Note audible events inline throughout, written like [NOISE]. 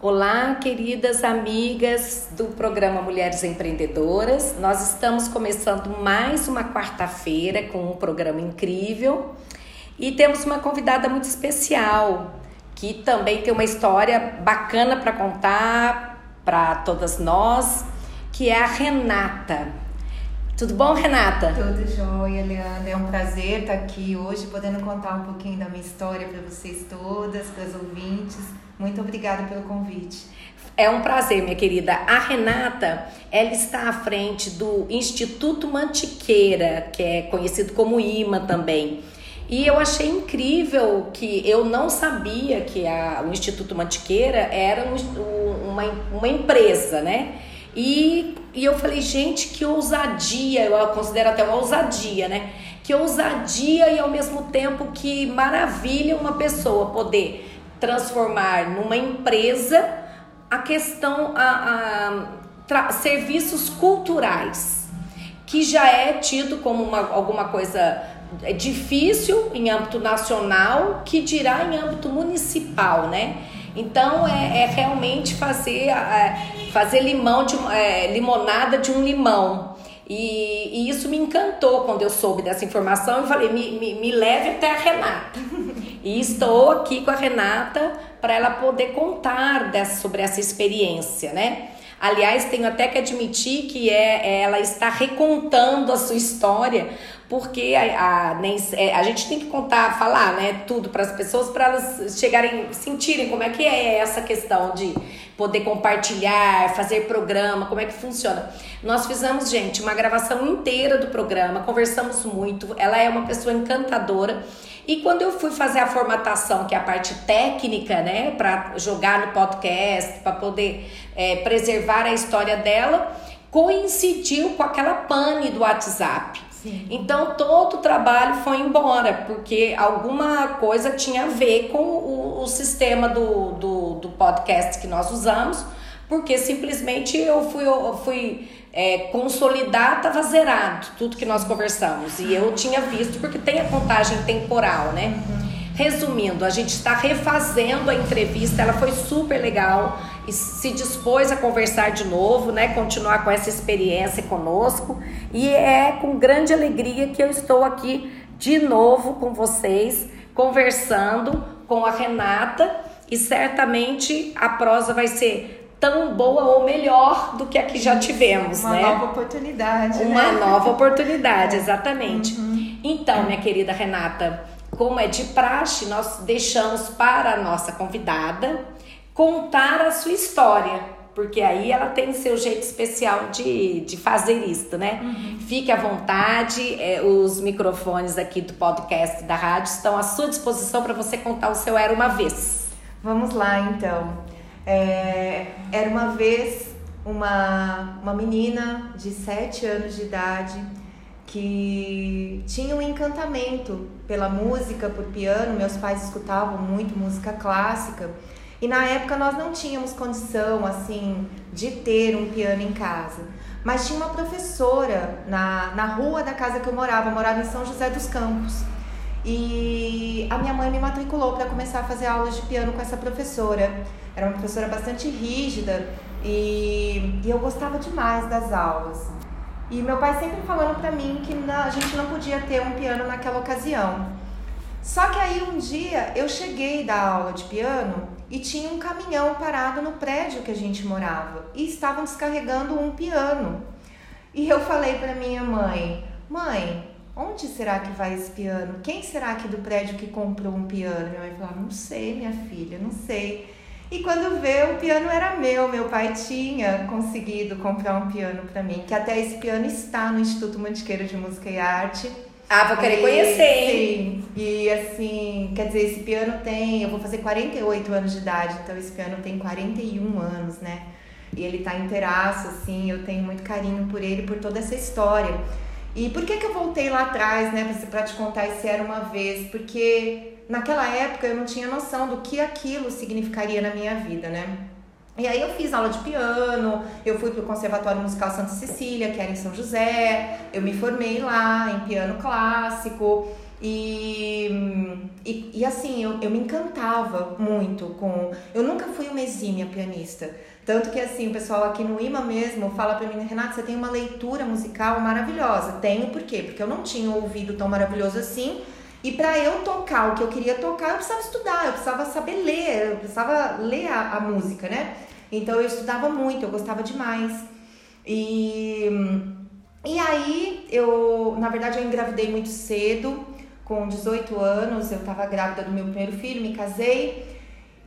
Olá, queridas amigas do programa Mulheres Empreendedoras. Nós estamos começando mais uma quarta-feira com um programa incrível e temos uma convidada muito especial que também tem uma história bacana para contar para todas nós, que é a Renata. Tudo bom, Renata? Tudo jóia, Leandra. É um prazer estar aqui hoje, podendo contar um pouquinho da minha história para vocês todas, para os ouvintes. Muito obrigada pelo convite. É um prazer, minha querida. A Renata, ela está à frente do Instituto Mantiqueira, que é conhecido como IMA também. E eu achei incrível que eu não sabia que a, o Instituto Mantiqueira era um, uma, uma empresa, né? E, e eu falei, gente, que ousadia, eu considero até uma ousadia, né? Que ousadia e ao mesmo tempo que maravilha uma pessoa poder transformar numa empresa a questão, a, a serviços culturais, que já é tido como uma, alguma coisa difícil em âmbito nacional, que dirá em âmbito municipal, né? Então é, é realmente fazer, fazer limão de, é, limonada de um limão. E, e, isso me encantou quando eu soube dessa informação e falei, me, me, me leve até a Renata. E estou aqui com a Renata para ela poder contar dessa, sobre essa experiência, né? Aliás, tenho até que admitir que é, ela está recontando a sua história, porque a, a, nem, é, a gente tem que contar, falar, né, tudo para as pessoas, para elas chegarem, sentirem como é que é essa questão de poder compartilhar, fazer programa, como é que funciona. Nós fizemos, gente, uma gravação inteira do programa, conversamos muito, ela é uma pessoa encantadora. E quando eu fui fazer a formatação, que é a parte técnica, né, para jogar no podcast, para poder é, preservar a história dela, coincidiu com aquela pane do WhatsApp. Sim. Então todo o trabalho foi embora, porque alguma coisa tinha a ver com o, o sistema do, do, do, podcast que nós usamos, porque simplesmente eu fui, eu fui é, consolidar estava zerado tudo que nós conversamos. E eu tinha visto, porque tem a contagem temporal, né? Resumindo, a gente está refazendo a entrevista, ela foi super legal e se dispôs a conversar de novo, né? Continuar com essa experiência conosco. E é com grande alegria que eu estou aqui de novo com vocês, conversando com a Renata. E certamente a prosa vai ser tão boa ou melhor do que a que já tivemos, uma né? Uma nova oportunidade. Uma né? nova oportunidade, exatamente. Uhum. Então, minha querida Renata, como é de praxe, nós deixamos para a nossa convidada contar a sua história, porque aí ela tem seu jeito especial de, de fazer isso, né? Uhum. Fique à vontade, é, os microfones aqui do podcast da rádio estão à sua disposição para você contar o seu Era Uma Vez. Vamos lá, então. É, era uma vez uma, uma menina de 7 anos de idade que tinha um encantamento pela música, por piano. Meus pais escutavam muito música clássica. E na época nós não tínhamos condição assim de ter um piano em casa. Mas tinha uma professora na, na rua da casa que eu morava, eu morava em São José dos Campos. E a minha mãe me matriculou para começar a fazer aulas de piano com essa professora. Era uma professora bastante rígida e, e eu gostava demais das aulas. E meu pai sempre falando para mim que na, a gente não podia ter um piano naquela ocasião. Só que aí um dia eu cheguei da aula de piano e tinha um caminhão parado no prédio que a gente morava e estavam descarregando um piano. E eu falei para minha mãe: "Mãe, onde será que vai esse piano? Quem será que do prédio que comprou um piano?" Minha mãe falou: "Não sei, minha filha, não sei." E quando vê, o piano era meu. Meu pai tinha conseguido comprar um piano para mim, que até esse piano está no Instituto Mantiqueiro de Música e Arte. Ah, vou querer e, conhecer, hein? Sim. E assim, quer dizer, esse piano tem. Eu vou fazer 48 anos de idade, então esse piano tem 41 anos, né? E ele tá inteiraço, assim, eu tenho muito carinho por ele, por toda essa história. E por que, que eu voltei lá atrás, né, pra te contar esse era uma vez? Porque naquela época eu não tinha noção do que aquilo significaria na minha vida, né? E aí eu fiz aula de piano, eu fui pro Conservatório Musical Santa Cecília, que era em São José, eu me formei lá em piano clássico. E, e, e, assim, eu, eu me encantava muito com. Eu nunca fui uma exímia pianista. Tanto que assim, o pessoal aqui no IMA mesmo fala pra mim, Renata, você tem uma leitura musical maravilhosa. Tenho por quê? Porque eu não tinha ouvido tão maravilhoso assim. E para eu tocar o que eu queria tocar, eu precisava estudar, eu precisava saber ler, eu precisava ler a, a música, né? Então eu estudava muito, eu gostava demais. E, e aí eu, na verdade, eu engravidei muito cedo, com 18 anos, eu estava grávida do meu primeiro filho, me casei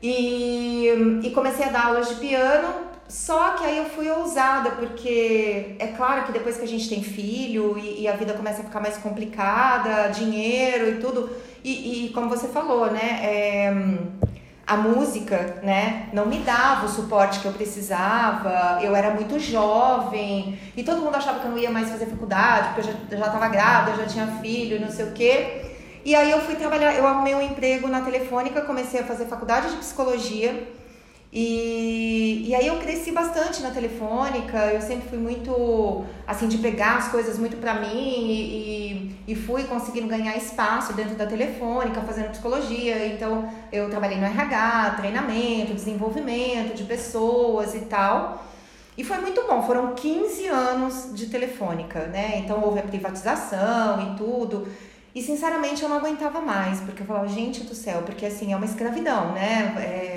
e, e comecei a dar aulas de piano. Só que aí eu fui ousada, porque é claro que depois que a gente tem filho e, e a vida começa a ficar mais complicada, dinheiro e tudo, e, e como você falou, né? É, a música, né, não me dava o suporte que eu precisava. Eu era muito jovem e todo mundo achava que eu não ia mais fazer faculdade, porque eu já, já tava grávida, já tinha filho, não sei o quê. E aí eu fui trabalhar, eu arrumei um emprego na Telefônica, comecei a fazer faculdade de psicologia. E, e aí eu cresci bastante na telefônica, eu sempre fui muito, assim, de pegar as coisas muito pra mim e, e, fui conseguindo ganhar espaço dentro da telefônica, fazendo psicologia. Então eu trabalhei no RH, treinamento, desenvolvimento de pessoas e tal. E foi muito bom, foram 15 anos de telefônica, né? Então houve a privatização e tudo. E sinceramente eu não aguentava mais, porque eu falava, gente do céu, porque assim, é uma escravidão, né? É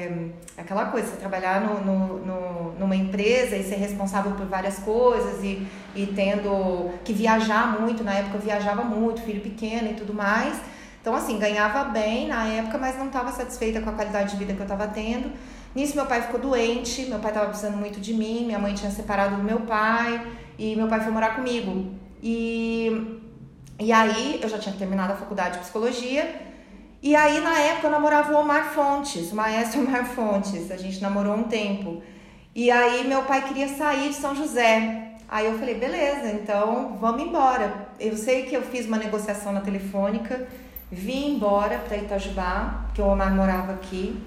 aquela coisa, você trabalhar no, no, no, numa empresa e ser responsável por várias coisas e, e tendo que viajar muito, na época eu viajava muito, filho pequeno e tudo mais. Então, assim, ganhava bem na época, mas não estava satisfeita com a qualidade de vida que eu estava tendo. Nisso, meu pai ficou doente, meu pai estava precisando muito de mim, minha mãe tinha separado do meu pai e meu pai foi morar comigo. E e aí eu já tinha terminado a faculdade de psicologia. E aí na época eu namorava o Omar Fontes, o maestro [LAUGHS] Omar Fontes. A gente namorou um tempo. E aí meu pai queria sair de São José. Aí eu falei, beleza, então vamos embora. Eu sei que eu fiz uma negociação na telefônica, vim embora para Itajubá, porque o Omar morava aqui.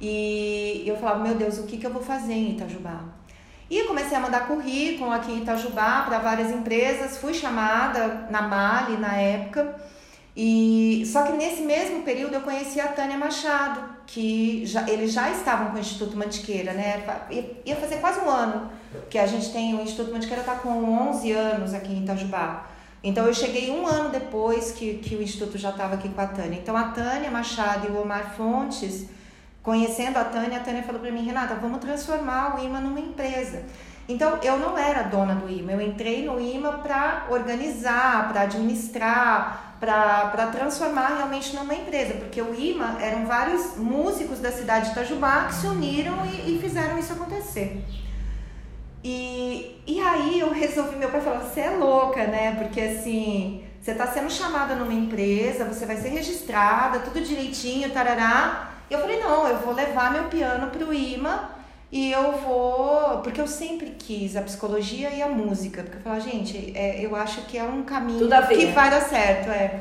E eu falava, meu Deus, o que, que eu vou fazer em Itajubá? E comecei a mandar currículo aqui em Itajubá para várias empresas, fui chamada na Mali na época. E só que nesse mesmo período eu conheci a Tânia Machado, que já, eles já estavam com o Instituto Mantiqueira, né? Ia fazer quase um ano que a gente tem o Instituto Mantiqueira está com 11 anos aqui em Itajubá. Então eu cheguei um ano depois que, que o Instituto já estava aqui com a Tânia. Então a Tânia Machado e o Omar Fontes Conhecendo a Tânia, a Tânia falou para mim, Renata, vamos transformar o IMA numa empresa. Então, eu não era dona do IMA, eu entrei no IMA para organizar, para administrar, para transformar realmente numa empresa, porque o IMA eram vários músicos da cidade de Itajubá que se uniram e, e fizeram isso acontecer. E, e aí eu resolvi, meu pai falou, você é louca, né? Porque assim, você está sendo chamada numa empresa, você vai ser registrada, tudo direitinho, tarará. Eu falei, não, eu vou levar meu piano pro IMA e eu vou. Porque eu sempre quis a psicologia e a música. Porque eu falei, gente, é, eu acho que é um caminho que vai dar certo. É.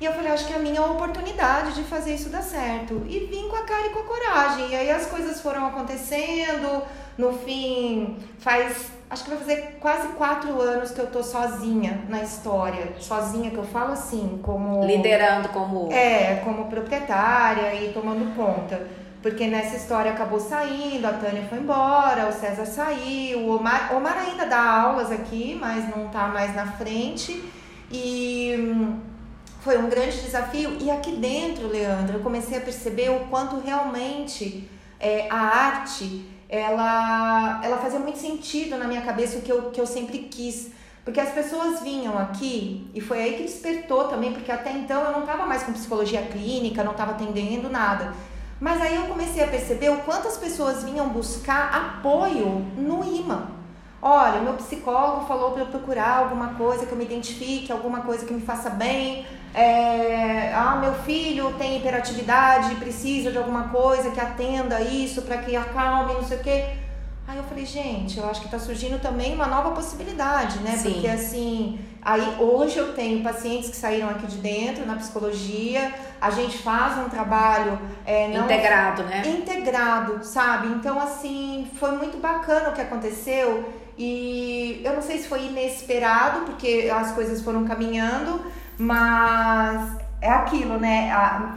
E eu falei, acho que é a minha oportunidade de fazer isso dar certo. E vim com a cara e com a coragem. E aí as coisas foram acontecendo. No fim, faz acho que vai fazer quase quatro anos que eu tô sozinha na história. Sozinha, que eu falo assim, como. Liderando como. É, como proprietária e tomando conta. Porque nessa história acabou saindo, a Tânia foi embora, o César saiu, o Omar, Omar ainda dá aulas aqui, mas não tá mais na frente. E hum, foi um grande desafio. E aqui dentro, Leandro, eu comecei a perceber o quanto realmente é, a arte ela, ela fazia muito sentido na minha cabeça o que eu, que eu sempre quis. Porque as pessoas vinham aqui, e foi aí que despertou também, porque até então eu não estava mais com psicologia clínica, não estava atendendo nada. Mas aí eu comecei a perceber o quanto as pessoas vinham buscar apoio no IMA. Olha, meu psicólogo falou para eu procurar alguma coisa que eu me identifique, alguma coisa que me faça bem, é, ah, meu filho tem hiperatividade, precisa de alguma coisa que atenda isso para que acalme, não sei o quê. Aí eu falei, gente, eu acho que está surgindo também uma nova possibilidade, né? Sim. Porque assim, aí hoje eu tenho pacientes que saíram aqui de dentro na psicologia, a gente faz um trabalho é, não, integrado, né? Integrado, sabe? Então assim, foi muito bacana o que aconteceu e eu não sei se foi inesperado, porque as coisas foram caminhando, mas é aquilo, né? A,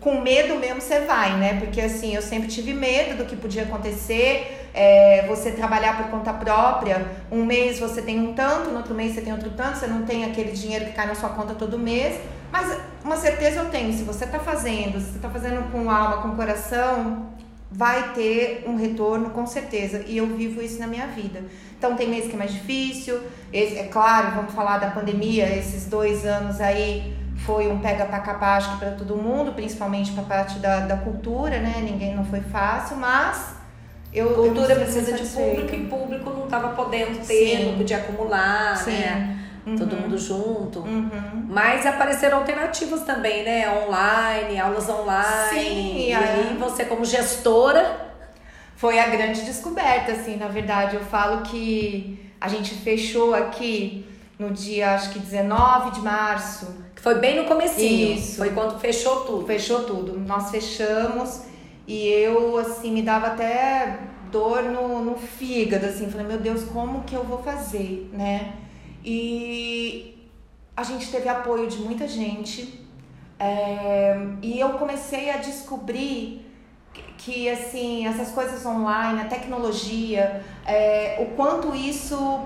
com medo mesmo você vai, né? Porque assim, eu sempre tive medo do que podia acontecer. É, você trabalhar por conta própria, um mês você tem um tanto, no outro mês você tem outro tanto, você não tem aquele dinheiro que cai na sua conta todo mês. Mas uma certeza eu tenho, se você está fazendo, se você está fazendo com alma, com coração, vai ter um retorno com certeza. E eu vivo isso na minha vida. Então tem mês que é mais difícil. Esse, é claro, vamos falar da pandemia, esses dois anos aí foi um pega para capar acho que para todo mundo, principalmente para parte da, da cultura, né? Ninguém não foi fácil, mas eu, cultura eu precisa de público e público não estava podendo ter, Sim. não podia acumular, Sim. né? Uhum. Todo mundo junto. Uhum. Mas apareceram alternativas também, né? Online, aulas online. Sim, e aí você como gestora foi a grande descoberta, assim, na verdade. Eu falo que a gente fechou aqui no dia, acho que 19 de março foi bem no comecinho. Isso. Foi quando fechou tudo. Fechou tudo. Nós fechamos e eu, assim, me dava até dor no, no fígado, assim. Falei, meu Deus, como que eu vou fazer, né? E a gente teve apoio de muita gente. É, e eu comecei a descobrir que, assim, essas coisas online, a tecnologia, é, o quanto isso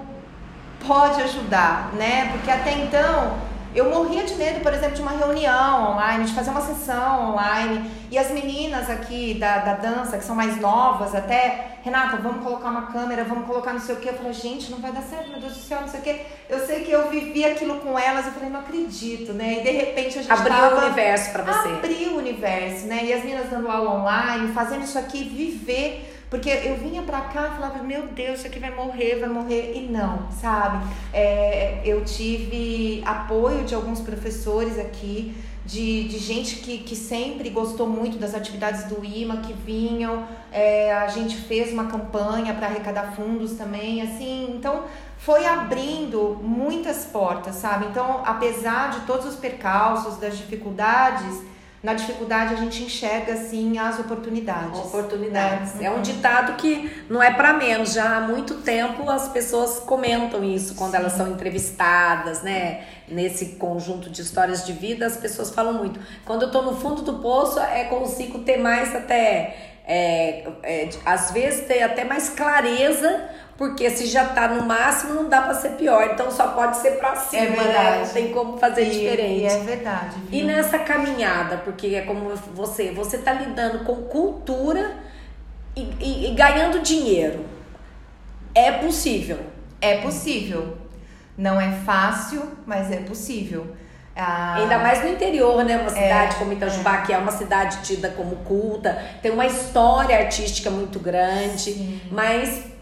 pode ajudar, né? Porque até então eu morria de medo, por exemplo, de uma reunião online, de fazer uma sessão online. E as meninas aqui da, da dança, que são mais novas até, Renata, vamos colocar uma câmera, vamos colocar não sei o quê. Eu falei, gente, não vai dar certo, meu Deus do céu, não sei o quê. Eu sei que eu vivi aquilo com elas, eu falei, não acredito, né? E de repente a gente Abriu tava... o universo para você. Abriu o universo, né? E as meninas dando aula online, fazendo isso aqui, viver porque eu vinha pra cá e falava, meu Deus, isso aqui vai morrer, vai morrer. E não, sabe? É, eu tive apoio de alguns professores aqui, de, de gente que, que sempre gostou muito das atividades do IMA, que vinham. É, a gente fez uma campanha para arrecadar fundos também, assim. Então, foi abrindo muitas portas, sabe? Então, apesar de todos os percalços, das dificuldades na dificuldade a gente enxerga assim as oportunidades. Oportunidades. Né? É um ditado que não é para menos. Já há muito tempo as pessoas comentam isso quando Sim. elas são entrevistadas, né? Nesse conjunto de histórias de vida, as pessoas falam muito. Quando eu tô no fundo do poço, é consigo ter mais até é, é, às vezes ter até mais clareza, porque se já tá no máximo, não dá para ser pior. Então só pode ser para cima, é né? Não tem como fazer e, diferente. E é verdade. Viu? E nessa caminhada, porque é como você, você tá lidando com cultura e, e, e ganhando dinheiro. É possível. É possível. Não é fácil, mas é possível. Ah, Ainda mais no interior, né? Uma cidade é, como Itajubá, é. que é uma cidade tida como culta, tem uma história artística muito grande, Sim. mas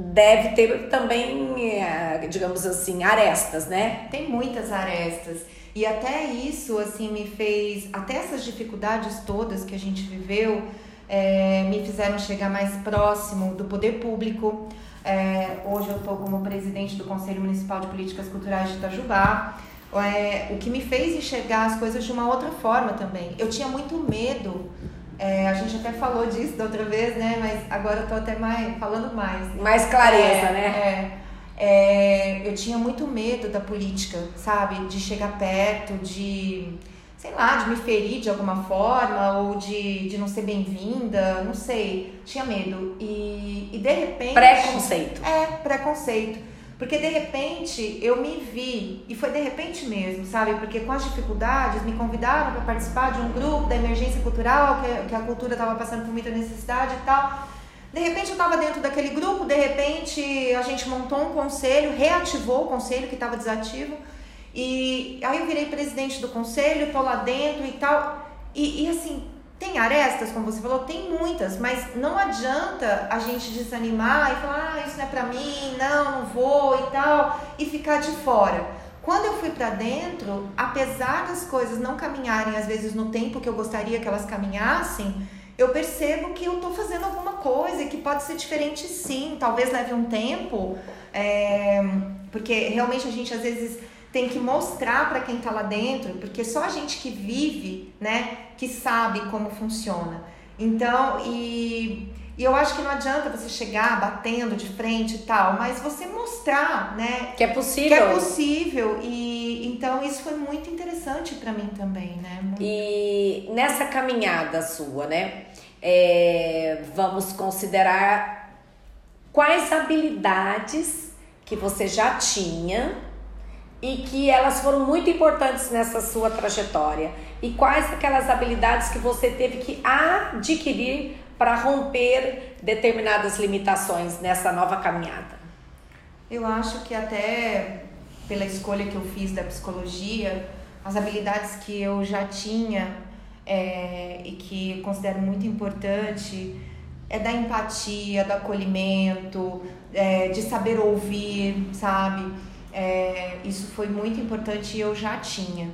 deve ter também, é, digamos assim, arestas, né? Tem muitas arestas. E até isso, assim, me fez. Até essas dificuldades todas que a gente viveu é, me fizeram chegar mais próximo do poder público. É, hoje eu estou como presidente do Conselho Municipal de Políticas Culturais de Itajubá é, o que me fez enxergar as coisas de uma outra forma também. Eu tinha muito medo. É, a gente até falou disso da outra vez, né? Mas agora eu tô até mais falando mais. Mais clareza, é, né? É, é, eu tinha muito medo da política, sabe? De chegar perto, de sei lá, de me ferir de alguma forma ou de, de não ser bem-vinda, não sei. Tinha medo. E, e de repente. Preconceito. É, preconceito. Porque de repente eu me vi, e foi de repente mesmo, sabe? Porque com as dificuldades me convidaram para participar de um grupo da emergência cultural, que, que a cultura estava passando por muita necessidade e tal. De repente eu estava dentro daquele grupo, de repente a gente montou um conselho, reativou o conselho que estava desativo. E aí eu virei presidente do conselho, estou lá dentro e tal. E, e assim, tem arestas, como você falou, tem muitas, mas não adianta a gente desanimar e falar, ah, isso não é pra mim, não, não vou e tal, e ficar de fora. Quando eu fui para dentro, apesar das coisas não caminharem às vezes no tempo que eu gostaria que elas caminhassem, eu percebo que eu estou fazendo alguma coisa que pode ser diferente sim, talvez leve um tempo, é, porque realmente a gente às vezes tem que mostrar para quem está lá dentro, porque só a gente que vive, né, que sabe como funciona. Então, e, e eu acho que não adianta você chegar batendo de frente e tal, mas você mostrar, né, que é possível, que é possível e Então isso foi muito interessante para mim também, né? Muito... E nessa caminhada sua, né? É, vamos considerar quais habilidades que você já tinha e que elas foram muito importantes nessa sua trajetória e quais aquelas habilidades que você teve que adquirir para romper determinadas limitações nessa nova caminhada? Eu acho que até pela escolha que eu fiz da psicologia, as habilidades que eu já tinha é, e que considero muito importante é da empatia, do acolhimento, é, de saber ouvir, sabe? É, isso foi muito importante e eu já tinha.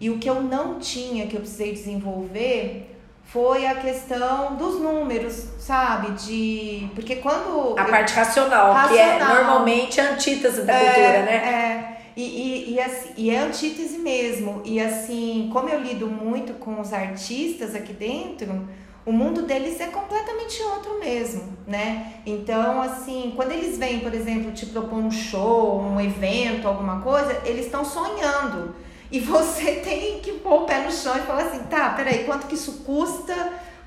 E o que eu não tinha, que eu precisei desenvolver, foi a questão dos números, sabe? De. Porque quando. A eu... parte racional, racional, que é normalmente a antítese da é, cultura, né? É. E, e, e, assim, e é antítese mesmo. E assim, como eu lido muito com os artistas aqui dentro, o mundo deles é completamente outro mesmo, né? Então, assim, quando eles vêm, por exemplo, te propor um show, um evento, alguma coisa, eles estão sonhando. E você [LAUGHS] tem que pôr o pé no chão e falar assim, tá, peraí, quanto que isso custa?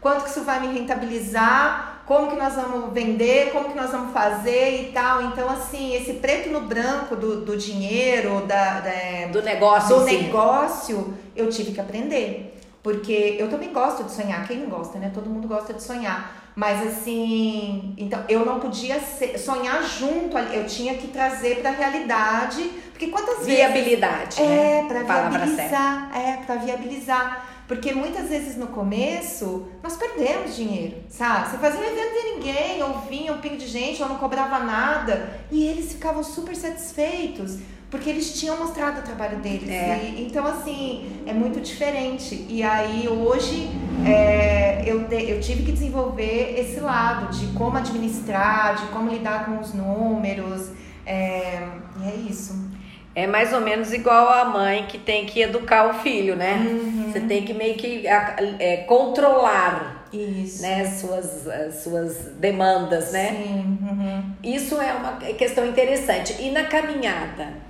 Quanto que isso vai me rentabilizar? Como que nós vamos vender? Como que nós vamos fazer e tal? Então, assim, esse preto no branco do, do dinheiro, da, da do negócio, do negócio, eu tive que aprender. Porque eu também gosto de sonhar. Quem não gosta, né? Todo mundo gosta de sonhar. Mas assim, então eu não podia ser, sonhar junto eu tinha que trazer para a realidade, porque quantas viabilidade, vezes né? é para viabilizar, é para viabilizar, porque muitas vezes no começo nós perdemos dinheiro, sabe? Você fazia um evento de ninguém, ou vinha um pingo de gente, ou não cobrava nada, e eles ficavam super satisfeitos porque eles tinham mostrado o trabalho deles. É. E, então, assim, é muito diferente. E aí, hoje, é, eu, de, eu tive que desenvolver esse lado de como administrar, de como lidar com os números. É, e é isso. É mais ou menos igual a mãe que tem que educar o filho, né? Uhum. Você tem que meio que é, controlar Isso. né, suas, suas demandas, né? Sim. Uhum. Isso é uma questão interessante. E na caminhada?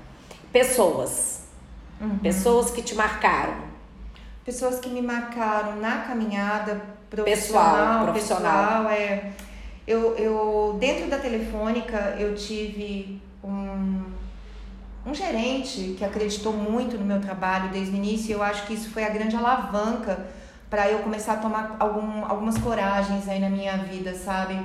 Pessoas. Uhum. Pessoas que te marcaram. Pessoas que me marcaram na caminhada profissional. Pessoal, profissional. Pessoal, é. Eu, eu, dentro da telefônica, eu tive um, um gerente que acreditou muito no meu trabalho desde o início. E eu acho que isso foi a grande alavanca para eu começar a tomar algum, algumas coragens aí na minha vida, sabe?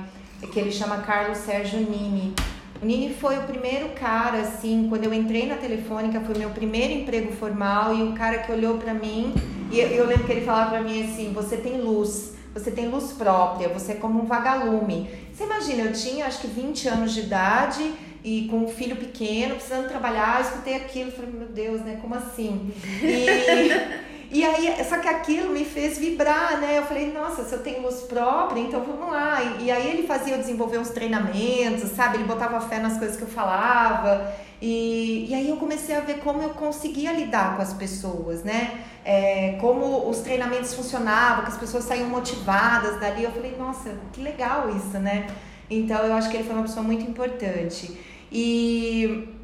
Que ele chama Carlos Sérgio Nini. O Nini foi o primeiro cara, assim, quando eu entrei na Telefônica, foi meu primeiro emprego formal e o cara que olhou para mim, e eu, lembro que ele falava para mim assim: você tem luz, você tem luz própria, você é como um vagalume. Você imagina, eu tinha acho que 20 anos de idade e com um filho pequeno, precisando trabalhar, escutei aquilo, falei: meu Deus, né, como assim? E. [LAUGHS] E aí, só que aquilo me fez vibrar, né? Eu falei, nossa, se eu tenho luz própria, então vamos lá. E, e aí ele fazia eu desenvolver uns treinamentos, sabe? Ele botava fé nas coisas que eu falava. E, e aí eu comecei a ver como eu conseguia lidar com as pessoas, né? É, como os treinamentos funcionavam, que as pessoas saíam motivadas dali. Eu falei, nossa, que legal isso, né? Então eu acho que ele foi uma pessoa muito importante. E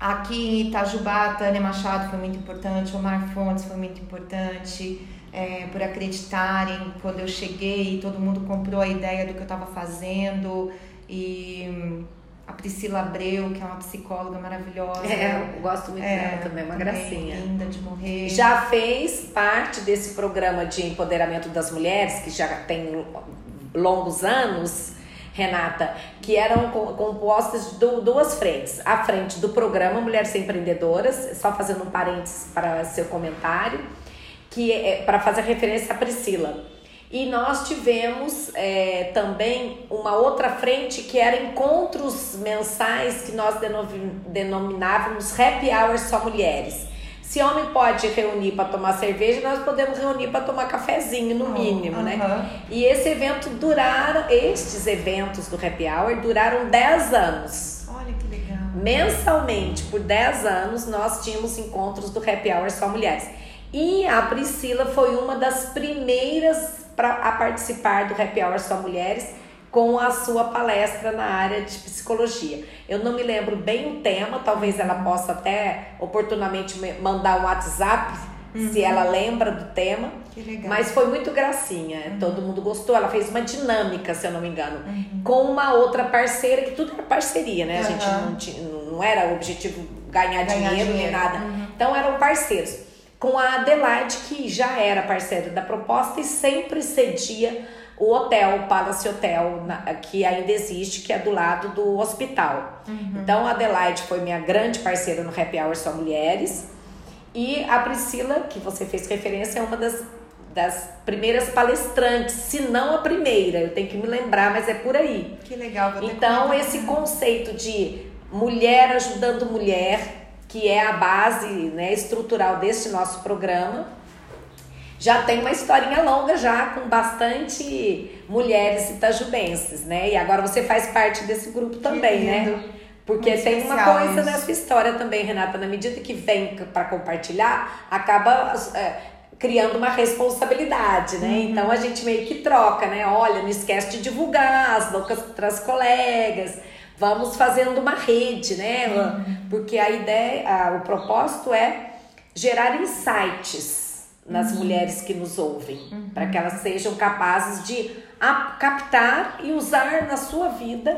Aqui em Itajubá, Tânia Machado foi muito importante, o Mar Fontes foi muito importante, é, por acreditarem quando eu cheguei, todo mundo comprou a ideia do que eu estava fazendo. E a Priscila Abreu, que é uma psicóloga maravilhosa. É, eu gosto muito é, dela também, uma também gracinha. Linda de morrer. Já fez parte desse programa de empoderamento das mulheres, que já tem longos anos Renata, que eram compostas de duas frentes. A frente do programa Mulheres Empreendedoras, só fazendo um parênteses para seu comentário, que é para fazer referência à Priscila. E nós tivemos é, também uma outra frente que era encontros mensais que nós denominávamos Happy Hour Só Mulheres se homem pode reunir para tomar cerveja, nós podemos reunir para tomar cafezinho, no mínimo, uh -huh. né? E esse evento duraram, estes eventos do Happy Hour duraram 10 anos. Olha que legal. Mensalmente, por 10 anos, nós tínhamos encontros do Happy Hour só mulheres. E a Priscila foi uma das primeiras pra, a participar do Happy Hour só mulheres com a sua palestra na área de psicologia. Eu não me lembro bem o tema, talvez ela possa até oportunamente mandar um WhatsApp uhum. se ela lembra do tema. Que legal. Mas foi muito gracinha, uhum. todo mundo gostou. Ela fez uma dinâmica, se eu não me engano, uhum. com uma outra parceira, que tudo era parceria, né? A gente não, tinha, não era o objetivo ganhar, ganhar dinheiro, nem nada. Uhum. Então eram parceiros. Com a Adelaide, que já era parceira da proposta e sempre cedia o hotel, o Palace Hotel, que ainda existe, que é do lado do hospital. Uhum. Então a Adelaide foi minha grande parceira no Happy Hour Só Mulheres. E a Priscila, que você fez referência, é uma das, das primeiras palestrantes, se não a primeira, eu tenho que me lembrar, mas é por aí. Que legal. Vou então, esse conceito de mulher ajudando mulher, que é a base né, estrutural deste nosso programa, já tem uma historinha longa já com bastante mulheres itajubenses, né? E agora você faz parte desse grupo também, né? Porque Muito tem uma coisa isso. nessa história também, Renata, na medida que vem para compartilhar, acaba é, criando uma responsabilidade, né? Uhum. Então a gente meio que troca, né? Olha, não esquece de divulgar as outras colegas. Vamos fazendo uma rede, né? Uhum. Porque a ideia, a, o propósito é gerar insights nas uhum. mulheres que nos ouvem, uhum. para que elas sejam capazes de captar e usar na sua vida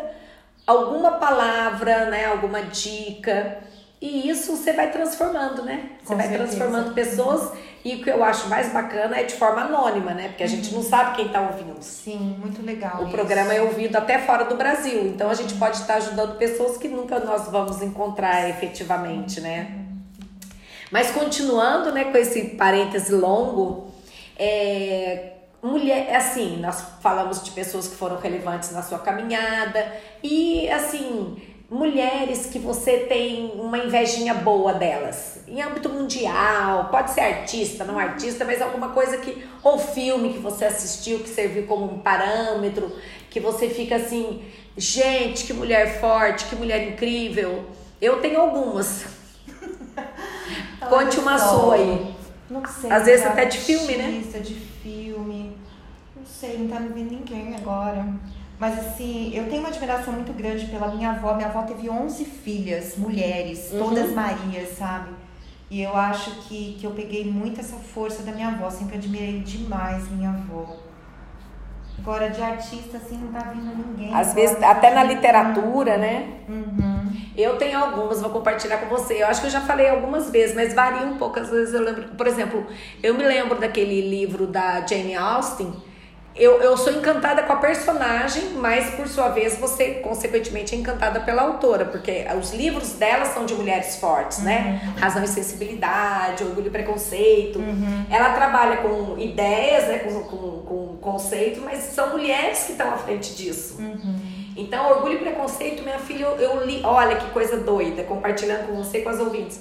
alguma palavra, né, alguma dica. E isso você vai transformando, né? Você Com vai certeza. transformando pessoas. E o que eu acho mais bacana é de forma anônima, né? Porque a gente não sabe quem está ouvindo. Sim, muito legal. O isso. programa é ouvido até fora do Brasil. Então a gente pode estar ajudando pessoas que nunca nós vamos encontrar efetivamente, né? Mas continuando, né, com esse parêntese longo, é, mulher, assim, nós falamos de pessoas que foram relevantes na sua caminhada e assim, mulheres que você tem uma invejinha boa delas, em âmbito mundial, pode ser artista, não artista, mas alguma coisa que ou filme que você assistiu que serviu como um parâmetro, que você fica assim, gente, que mulher forte, que mulher incrível. Eu tenho algumas. Conte uma sua aí. Não sei. Às vezes até de filme, né? De filme. Não sei, não tá me vendo ninguém agora. Mas assim, eu tenho uma admiração muito grande pela minha avó. Minha avó teve 11 filhas, mulheres, uhum. todas Marias, sabe? E eu acho que, que eu peguei muito essa força da minha avó. Sempre admirei demais minha avó. Agora, de artista, assim, não tá vindo ninguém. Às vezes, até na literatura, né? Uhum. Eu tenho algumas, vou compartilhar com você. Eu acho que eu já falei algumas vezes, mas varia um pouco. Às vezes eu lembro. Por exemplo, eu me lembro daquele livro da Jane Austen eu, eu sou encantada com a personagem, mas por sua vez você, consequentemente, é encantada pela autora, porque os livros dela são de mulheres fortes, né? uhum. né? Razão e sensibilidade, orgulho e preconceito. Uhum. Ela trabalha com ideias, né? com, com, com conceito, mas são mulheres que estão à frente disso. Uhum. Então, orgulho e preconceito, minha filha, eu, eu li, olha que coisa doida, compartilhando com você com as ouvintes.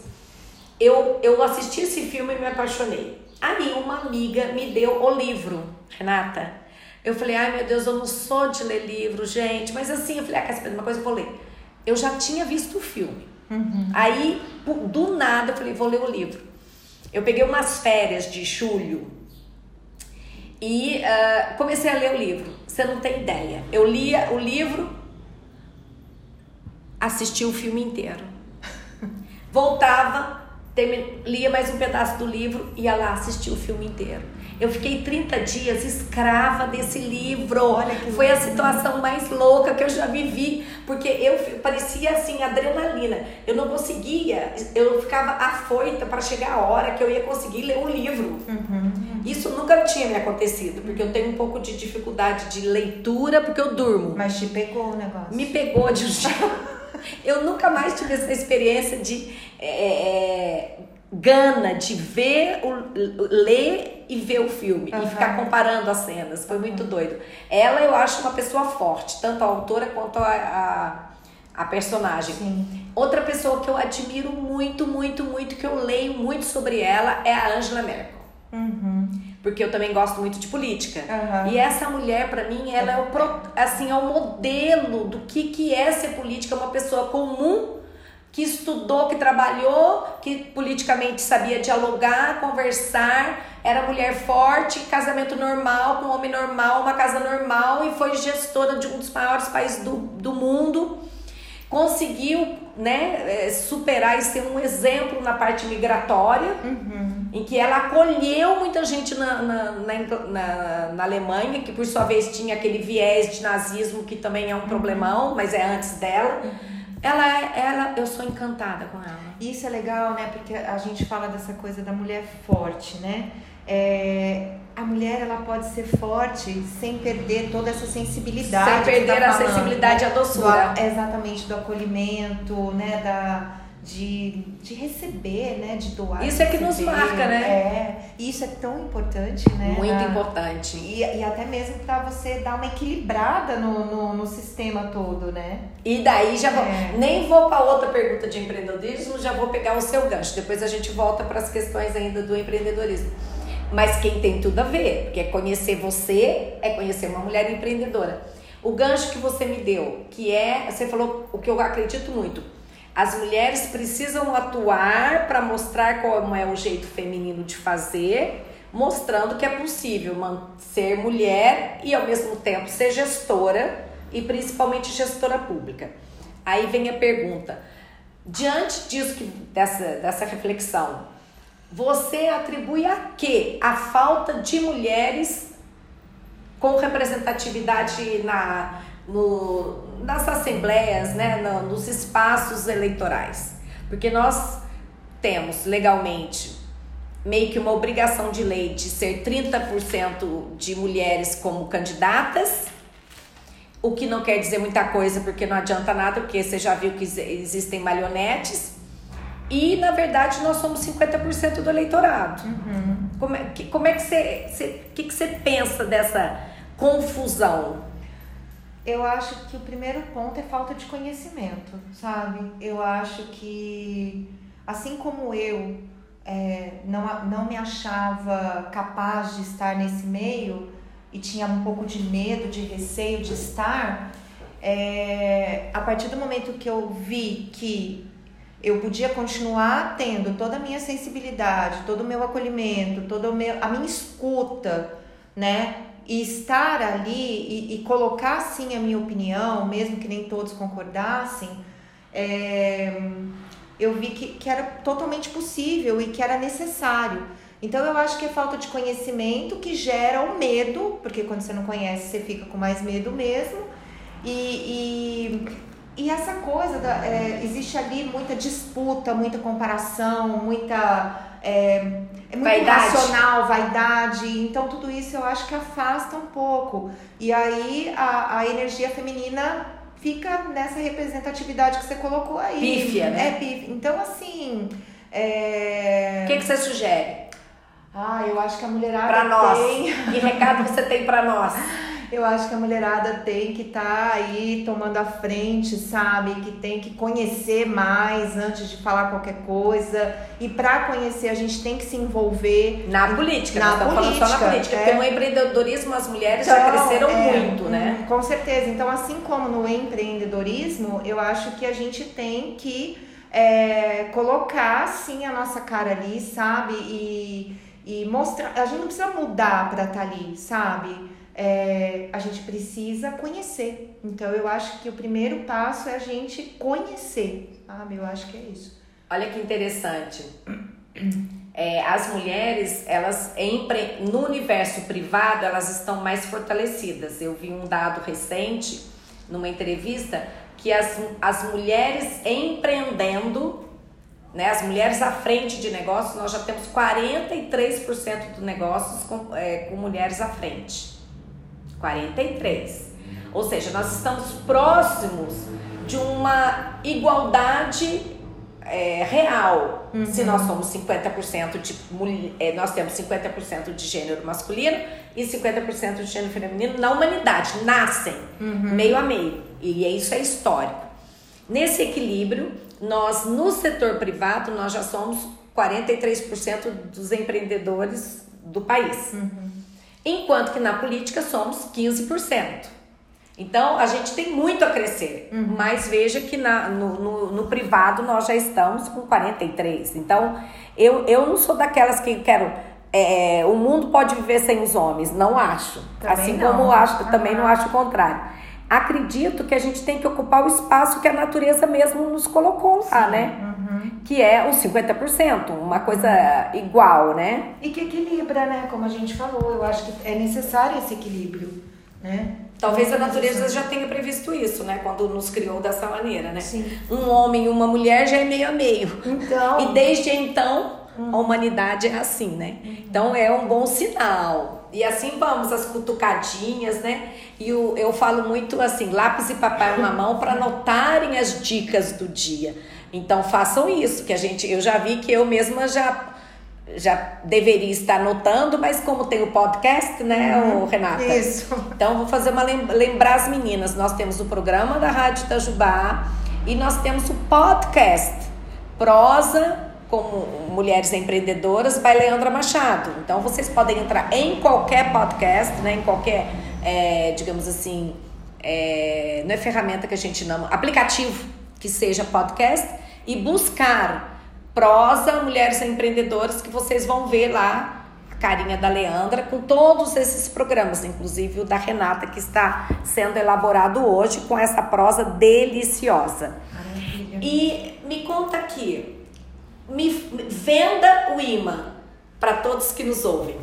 Eu, eu assisti esse filme e me apaixonei. Aí uma amiga me deu o livro, Renata. Eu falei, ai meu Deus, eu não sou de ler livro, gente. Mas assim, eu falei, ah, quer saber uma coisa? Eu vou ler. Eu já tinha visto o filme. Uhum. Aí, do nada, eu falei, vou ler o livro. Eu peguei umas férias de julho e uh, comecei a ler o livro. Você não tem ideia. Eu lia o livro, assisti o filme inteiro. [LAUGHS] Voltava, lia mais um pedaço do livro, ia lá assistir o filme inteiro. Eu fiquei 30 dias escrava desse livro. Olha que Foi a situação mais louca que eu já vivi, porque eu parecia assim adrenalina. Eu não conseguia, eu ficava afoita para chegar a hora que eu ia conseguir ler o livro. Uhum. Isso nunca tinha me acontecido, porque eu tenho um pouco de dificuldade de leitura, porque eu durmo. Mas te pegou o negócio? Me pegou de um jeito. Eu nunca mais tive essa experiência de é, gana de ver, o, ler e ver o filme uhum. e ficar comparando as cenas. Foi muito doido. Ela eu acho uma pessoa forte, tanto a autora quanto a, a, a personagem. Sim. Outra pessoa que eu admiro muito, muito, muito, que eu leio muito sobre ela é a Angela Merkel. Uhum. Porque eu também gosto muito de política. Uhum. E essa mulher, para mim, ela é o, assim, é o modelo do que, que é ser política, uma pessoa comum que estudou, que trabalhou, que politicamente sabia dialogar, conversar, era mulher forte, casamento normal, com um homem normal, uma casa normal e foi gestora de um dos maiores países do, do mundo. Conseguiu né, é, superar e ser um exemplo na parte migratória, uhum. em que ela acolheu muita gente na, na, na, na, Alemanha, que por sua vez tinha aquele viés de nazismo que também é um uhum. problemão, mas é antes dela. Uhum. Ela, ela, eu sou encantada com ela. Isso é legal, né? Porque a gente fala dessa coisa da mulher forte, né? É, a mulher ela pode ser forte sem perder toda essa sensibilidade. Sem perder tá a falando, sensibilidade a doçura. Do, exatamente, do acolhimento, né? Da, de, de receber, né? De doar. Isso é que nos marca, né? É, isso é tão importante, né? Muito na, importante. E, e até mesmo para você dar uma equilibrada no, no, no, sistema todo, né? E daí já vou. É. Nem vou para outra pergunta de empreendedorismo, já vou pegar o seu gancho. Depois a gente volta para as questões ainda do empreendedorismo. Mas quem tem tudo a ver, porque é conhecer você, é conhecer uma mulher empreendedora. O gancho que você me deu, que é, você falou o que eu acredito muito as mulheres precisam atuar para mostrar como é o jeito feminino de fazer, mostrando que é possível ser mulher e ao mesmo tempo ser gestora e principalmente gestora pública. Aí vem a pergunta: diante disso que, dessa, dessa reflexão, você atribui a quê a falta de mulheres com representatividade na, no, nas assembleias, né, no, nos espaços eleitorais. Porque nós temos legalmente meio que uma obrigação de lei de ser 30% de mulheres como candidatas, o que não quer dizer muita coisa, porque não adianta nada, porque você já viu que existem marionetes. E, na verdade, nós somos 50% do eleitorado. Uhum. Como, é, que, como é que você, você, que, que você pensa dessa confusão? Eu acho que o primeiro ponto é falta de conhecimento, sabe? Eu acho que, assim como eu é, não, não me achava capaz de estar nesse meio e tinha um pouco de medo, de receio de estar, é, a partir do momento que eu vi que eu podia continuar tendo toda a minha sensibilidade, todo o meu acolhimento, toda a minha escuta, né? E estar ali e, e, colocar sim a minha opinião, mesmo que nem todos concordassem, é, eu vi que, que era totalmente possível e que era necessário. Então eu acho que é falta de conhecimento que gera o medo, porque quando você não conhece, você fica com mais medo mesmo. E, e, e essa coisa, da, é, existe ali muita disputa, muita comparação, muita é, é muito vaidade. racional, vaidade. Então, tudo isso eu acho que afasta um pouco. E aí a, a energia feminina fica nessa representatividade que você colocou aí. Pífia, né? É, pífia. Então, assim. É... O que, que você sugere? Ah, eu acho que a mulherada pra nós. tem... Que recado você tem para nós? [LAUGHS] Eu acho que a mulherada tem que estar tá aí tomando a frente, sabe? Que tem que conhecer mais antes de falar qualquer coisa. E para conhecer, a gente tem que se envolver na política. Na política, só na política. É. Porque no empreendedorismo as mulheres então, já cresceram é, muito, né? Com certeza. Então, assim como no empreendedorismo, eu acho que a gente tem que é, colocar sim a nossa cara ali, sabe? E, e mostrar. A gente não precisa mudar para estar tá ali, sabe? É, a gente precisa conhecer. Então eu acho que o primeiro passo é a gente conhecer, sabe? Eu acho que é isso. Olha que interessante. É, as mulheres, elas empre... no universo privado, elas estão mais fortalecidas. Eu vi um dado recente numa entrevista que as, as mulheres empreendendo, né, as mulheres à frente de negócios, nós já temos 43% dos negócios com, é, com mulheres à frente. 43. Ou seja, nós estamos próximos de uma igualdade é, real. Uhum. Se nós somos 50% de é, nós temos 50% de gênero masculino e 50% de gênero feminino na humanidade, nascem uhum. meio a meio. E isso é histórico. Nesse equilíbrio, nós no setor privado nós já somos 43% dos empreendedores do país. Uhum enquanto que na política somos 15%. Então, a gente tem muito a crescer. Uhum. Mas veja que na, no, no, no privado nós já estamos com 43. Então, eu, eu não sou daquelas que quero. é, o mundo pode viver sem os homens. Não acho. Também assim não. como acho, também não acho o contrário. Acredito que a gente tem que ocupar o espaço que a natureza mesmo nos colocou lá, né? Uhum. Que é os 50%, uma coisa igual, né? E que equilibra, né? Como a gente falou, eu acho que é necessário esse equilíbrio, né? Talvez a natureza já tenha previsto isso, né? Quando nos criou dessa maneira, né? Sim. Um homem e uma mulher já é meio a meio. Então, E desde então, a humanidade é assim, né? Então é um bom sinal. E assim vamos, as cutucadinhas, né? E o, eu falo muito assim, lápis e papel na mão para anotarem as dicas do dia. Então façam isso, que a gente, eu já vi que eu mesma já já deveria estar anotando, mas como tem o podcast, né, o Renata? Isso. Então, vou fazer uma lem- lembrar as meninas. Nós temos o programa da Rádio Itajubá e nós temos o podcast Prosa como Mulheres Empreendedoras by Leandra Machado. Então, vocês podem entrar em qualquer podcast, né, em qualquer, é, digamos assim, é, não é ferramenta que a gente chama, aplicativo que seja podcast e buscar Prosa Mulheres Empreendedoras que vocês vão ver lá a carinha da Leandra com todos esses programas, inclusive o da Renata que está sendo elaborado hoje com essa prosa deliciosa. Maravilha. E me conta aqui, me me venda o imã para todos que nos ouvem.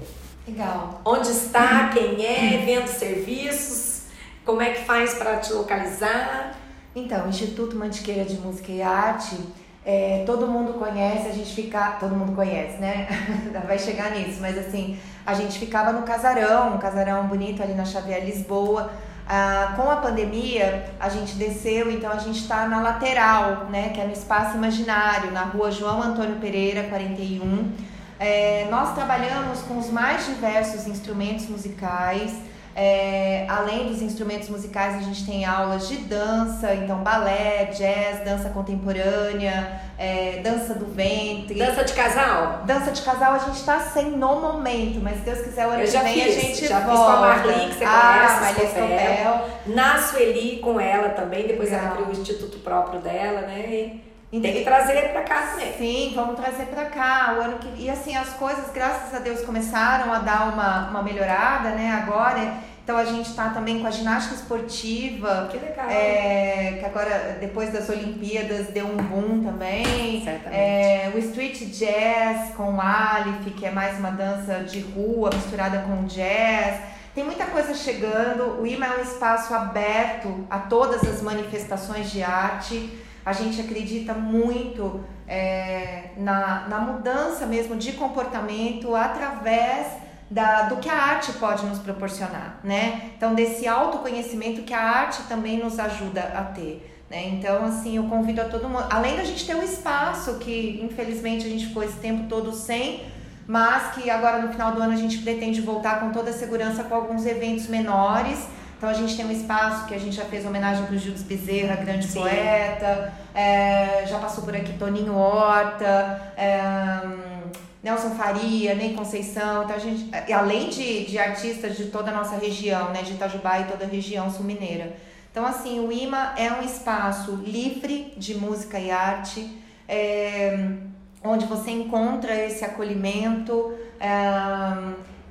Legal. Onde está, quem é, vendo serviços, como é que faz para te localizar? Então, Instituto Mantiqueira de Música e Arte, é, todo mundo conhece, a gente fica. Todo mundo conhece, né? [LAUGHS] Vai chegar nisso, mas assim, a gente ficava no casarão, um casarão bonito ali na Xavier Lisboa. Ah, com a pandemia, a gente desceu, então a gente está na lateral, né? Que é no Espaço Imaginário, na rua João Antônio Pereira, 41. É, nós trabalhamos com os mais diversos instrumentos musicais. É, além dos instrumentos musicais, a gente tem aulas de dança, então balé, jazz, dança contemporânea, é, dança do ventre. Dança de casal? Dança de casal a gente tá sem no momento, mas se Deus quiser o ano que vem fiz, a gente já volta. fiz com a Marli, que você ah, conhece, Marli. Escopel. Na Sueli com ela também, depois ela Legal. criou o instituto próprio dela, né? Tem que trazer pra cá também. Sim, vamos trazer pra cá o ano que e assim as coisas graças a Deus começaram a dar uma, uma melhorada, né? Agora, então a gente tá também com a ginástica esportiva, Que legal. é, que agora depois das Olimpíadas deu um boom também. Certamente. É, o street jazz com o Alif, que é mais uma dança de rua misturada com jazz. Tem muita coisa chegando. O IMA é um espaço aberto a todas as manifestações de arte. A gente acredita muito é, na, na mudança mesmo de comportamento através da, do que a arte pode nos proporcionar, né? Então, desse autoconhecimento que a arte também nos ajuda a ter. Né? Então, assim, eu convido a todo mundo. Além da gente ter um espaço que, infelizmente, a gente ficou esse tempo todo sem, mas que agora no final do ano a gente pretende voltar com toda a segurança com alguns eventos menores. Então, a gente tem um espaço que a gente já fez homenagem para o Gilles Bezerra, grande Sim. poeta, é, já passou por aqui Toninho Horta. É, Nelson Faria, Ney Conceição, então a gente, e além de, de artistas de toda a nossa região, né, de Itajubá e toda a região sul-mineira. Então, assim, o IMA é um espaço livre de música e arte, é, onde você encontra esse acolhimento, é,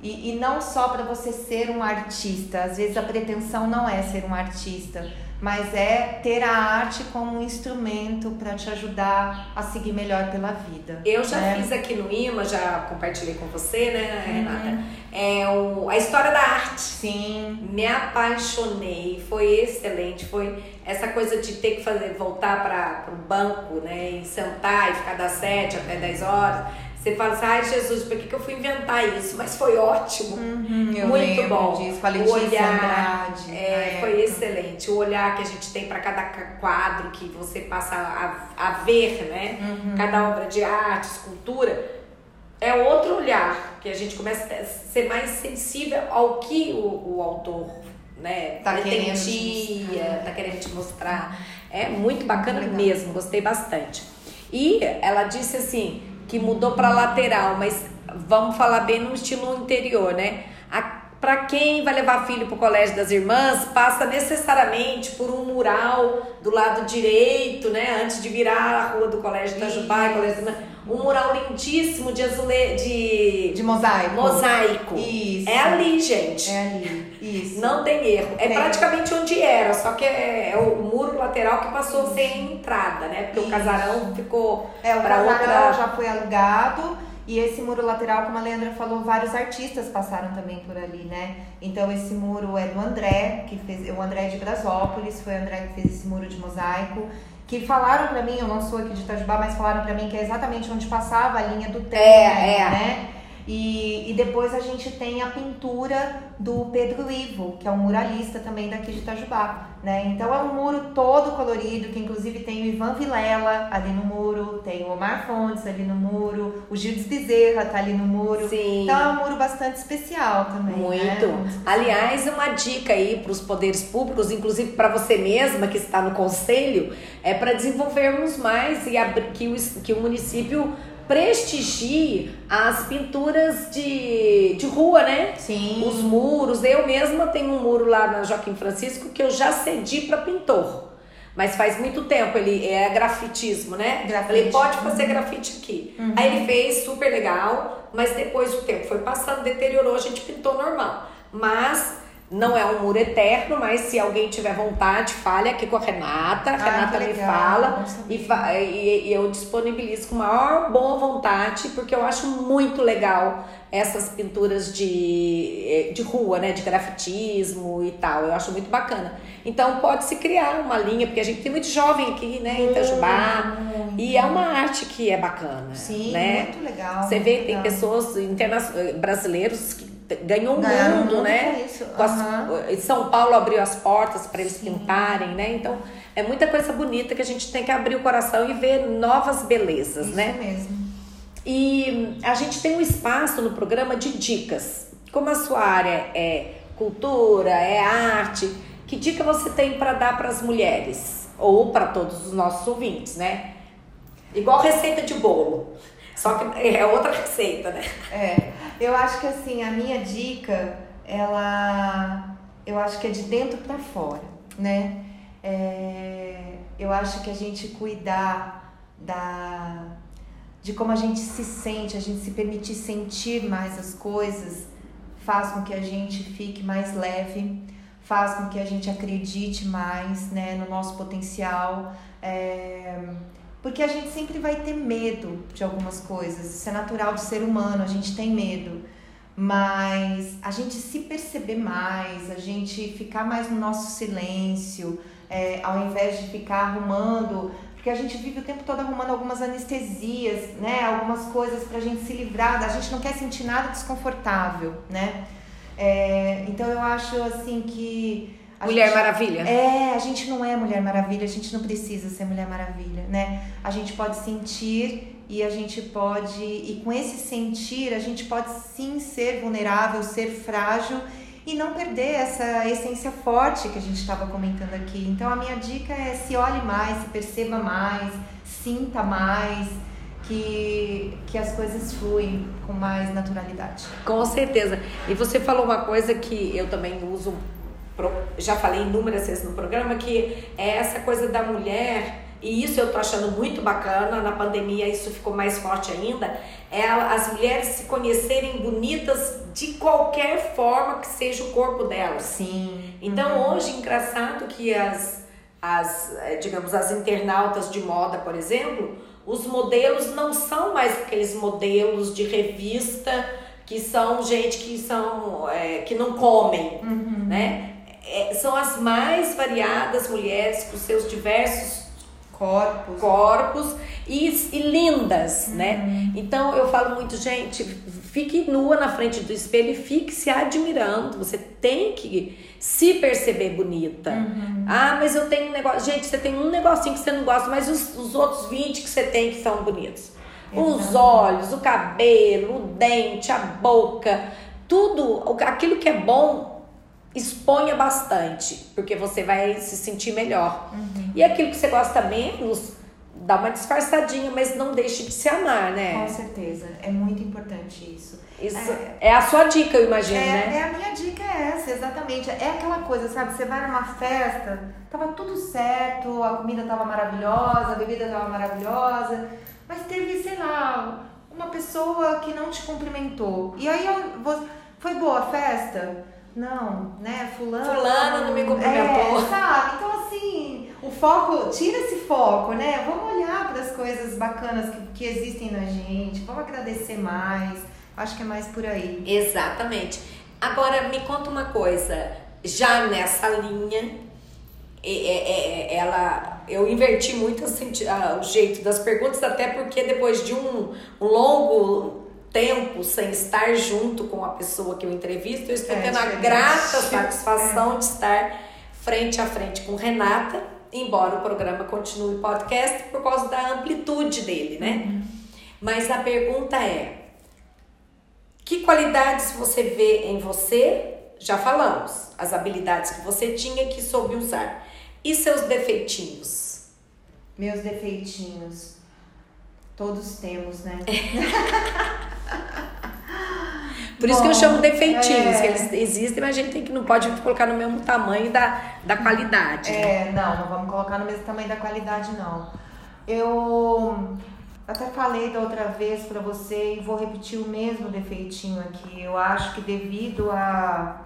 e, e não só para você ser um artista, às vezes a pretensão não é ser um artista, mas é ter a arte como um instrumento para te ajudar a seguir melhor pela vida. Eu já né? fiz aqui no IMA, já compartilhei com você, né, Uhum. Renata? É o, a história da arte. Sim, Me apaixonei, foi excelente. Foi essa coisa de ter que fazer, voltar para o banco, né? E sentar e ficar das 7 até 10 horas. Você fala assim, ai Jesus, por que, que eu fui inventar isso? Mas foi ótimo. Uhum, eu Muito bom. disso, a O olhar, Andrade. É, foi época. excelente. O olhar que a gente tem para cada ca- quadro que você passa a, a ver, né? Uhum. Cada obra de arte, escultura, é outro olhar que a gente começa a ser mais sensível ao que o, o autor né, Tá querendo te pretendia, mostrar. tá querendo te mostrar. É muito bacana mesmo, gostei bastante. E ela disse assim que mudou para lateral, mas vamos falar bem no estilo interior, né? Para quem vai levar filho para o colégio das irmãs, passa necessariamente por um mural do lado direito, né? Antes de virar a rua do colégio Itajubá, colégio um mural lindíssimo de azule... de de mosaico. Mosaico. Isso. É ali, gente. É ali. Isso. Não tem erro. É Tem. praticamente onde era, só que é, é o muro lateral que passou sem entrada, né? Porque o Isso. casarão ficou É, o para casarão outra já foi alugado e esse muro lateral, como a Leandra falou, vários artistas passaram também por ali, né? Então esse muro é do André, que fez, o André de Brasópolis, foi o André que fez esse muro de mosaico. Que falaram pra mim, eu não sou aqui de Itajubá, mas falaram pra mim que é exatamente onde passava a linha do trem, É, é. né? E, e depois a gente tem a pintura do Pedro Ivo, que é um muralista também daqui de Itajubá, né? Então é um muro todo colorido, que inclusive tem o Ivan Vilela ali no muro, tem o Omar Fontes ali no muro, o Gildes Bezerra tá ali no muro. Sim. Então é um muro bastante especial também, né? Muito. Muito especial. Aliás, uma dica aí para os poderes públicos, inclusive para você mesma que está no conselho, é para desenvolvermos mais e abrir, que, o, que o município prestigie as pinturas de, de rua, né? Sim. Os muros. Eu mesma tenho um muro lá na Joaquim Francisco que eu já cedi para pintor. Mas faz muito tempo, ele é grafitismo, né? Grafite. Falei, pode fazer grafite aqui. Uhum. Aí ele fez, super legal, mas depois o tempo foi passando, deteriorou, a gente pintou normal. Mas não é um muro eterno, mas se alguém tiver vontade, fale aqui com a Renata. A Ah, Renata que me legal, fala e, fa- e- e eu disponibilizo com maior boa vontade, porque eu acho muito legal essas pinturas de, de rua, né? De grafitismo e tal. Eu acho muito bacana. Então pode se criar uma linha, porque a gente tem muito jovem aqui, né? Em Itajubá. E é uma arte que é bacana. Sim, né? muito legal. Você muito vê, tem legal. pessoas interna... brasileiros que o Ganharam mundo, né? isso, Com as- São Paulo abriu as portas para eles Sim. pintarem, né? Então é muita coisa bonita que a gente tem que abrir o coração e ver novas belezas, Isso né? mesmo. E a gente tem um espaço no programa de dicas. Como a sua área é cultura, é arte, que dica você tem para dar para as mulheres ou para todos os nossos ouvintes, né? Igual receita de bolo. Só que é outra receita, né? É, eu acho que assim, a minha dica, ela, eu acho que é de dentro pra fora, né? É, eu acho que a gente cuidar da, de como a gente se sente, a gente se permitir sentir mais as coisas, faz com que a gente fique mais leve, faz com que a gente acredite mais, né, no nosso potencial. É, porque a gente sempre vai ter medo de algumas coisas. Isso é natural do ser humano, a gente tem medo. Mas a gente se perceber mais, a gente ficar mais no nosso silêncio, é, ao invés de ficar arrumando. Porque a gente vive o tempo todo arrumando algumas anestesias, né? Algumas coisas pra gente se livrar. A gente não quer sentir nada desconfortável, né? É, então eu acho assim que. A Mulher gente- Maravilha. é, a gente não é Mulher Maravilha, a gente não precisa ser Mulher Maravilha, né? A gente pode sentir e a gente pode, e com esse sentir, a gente pode sim ser vulnerável, ser frágil e não perder essa essência forte que a gente estava comentando aqui. Então a minha dica é se olhe mais, se perceba mais, sinta mais, que, que as coisas fluem com mais naturalidade. Com certeza. E você falou uma coisa que eu também uso, já falei inúmeras vezes no programa, que é essa coisa da mulher, e isso eu tô achando muito bacana, na pandemia isso ficou mais forte ainda, é as mulheres se conhecerem bonitas de qualquer forma que seja o corpo delas. Sim. Então hoje, engraçado que as, as, eh, digamos, as internautas de moda, por exemplo, os modelos não são mais aqueles modelos de revista que são gente que são eh, que não comem, né? Eh, são as mais variadas mulheres com seus diversos Corpos. corpos e, e lindas, né? Então eu falo muito, gente, fique nua na frente do espelho e fique se admirando. Você tem que se perceber bonita. Ah, mas eu tenho um negócio. Gente, você tem um negocinho que você não gosta, mas os, os outros 20 que você tem que são bonitos. Os olhos, o cabelo, o dente, a boca, tudo, aquilo que é bom, exponha bastante, porque você vai se sentir melhor. E aquilo que você gosta menos, dá uma disfarçadinha, mas não deixe de se amar, né? Com certeza, é muito importante isso. Isso é, é a sua dica, eu imagino, é, né? É a minha dica é essa, exatamente. É aquela coisa, sabe? Você vai numa festa, tava tudo certo, a comida tava maravilhosa, a bebida tava maravilhosa, mas teve, sei lá, uma pessoa que não te cumprimentou. E aí foi boa a festa? Não, né? Fulano. Fulano não me cumprimentou. É, sabe? Então, assim, o foco, tira esse foco, né? Vamos olhar para as coisas bacanas que, que existem na gente, vamos agradecer mais. Acho que é mais por aí. Exatamente. Agora, me conta uma coisa. Já nessa linha, ela, eu inverti muito o jeito das perguntas, até porque depois de um longo tempo sem estar junto com a pessoa que eu entrevisto, eu estou é, tendo a grata satisfação é. de estar frente a frente com Renata, embora o programa continue podcast por causa da amplitude dele, né? Uhum. Mas a pergunta é: que qualidades você vê em você? Já falamos, as habilidades que você tinha que soube usar. E seus defeitinhos? Meus defeitinhos. Todos temos, né? [LAUGHS] Por isso Bom, que eu chamo defeitinhos, é... que eles existem, mas a gente tem que não pode colocar no mesmo tamanho da, da qualidade. É, não, não vamos colocar no mesmo tamanho da qualidade, não. Eu até falei da outra vez para você e vou repetir o mesmo defeitinho aqui. Eu acho que devido a,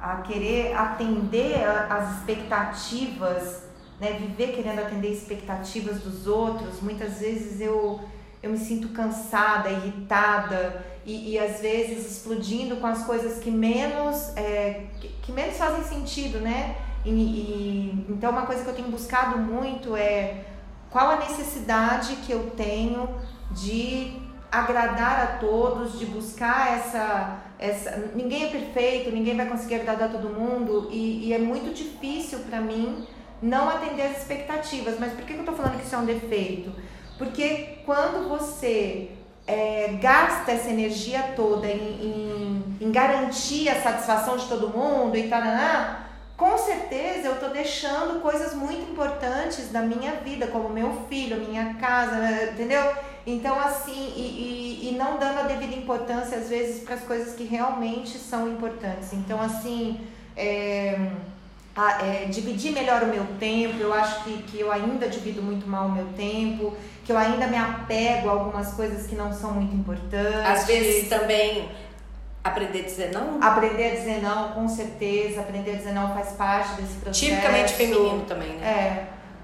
a querer atender as expectativas, né, viver querendo atender expectativas dos outros, muitas vezes eu eu me sinto cansada, irritada e, e às vezes explodindo com as coisas que menos, é, que, que, menos fazem sentido, né? E, e, então, uma coisa que eu tenho buscado muito é qual a necessidade que eu tenho de agradar a todos, de buscar essa. essa ninguém é perfeito, ninguém vai conseguir agradar todo mundo e, e é muito difícil para mim não atender as expectativas. Mas por que, que eu tô falando que isso é um defeito? Porque quando você é, gasta essa energia toda em, em, em, garantir a satisfação de todo mundo e tal, com certeza eu estou deixando coisas muito importantes da minha vida, como meu filho, minha casa, entendeu? Então, assim, e, e, e não dando a devida importância, às vezes, para as coisas que realmente são importantes. Então, assim, é, a, é, dividir melhor o meu tempo, eu acho que, que eu ainda divido muito mal o meu tempo que eu ainda me apego a algumas coisas que não são muito importantes. Às vezes também aprender a dizer não? Aprender a dizer não, com certeza. Aprender a dizer não faz parte desse processo. Tipicamente feminino também, né?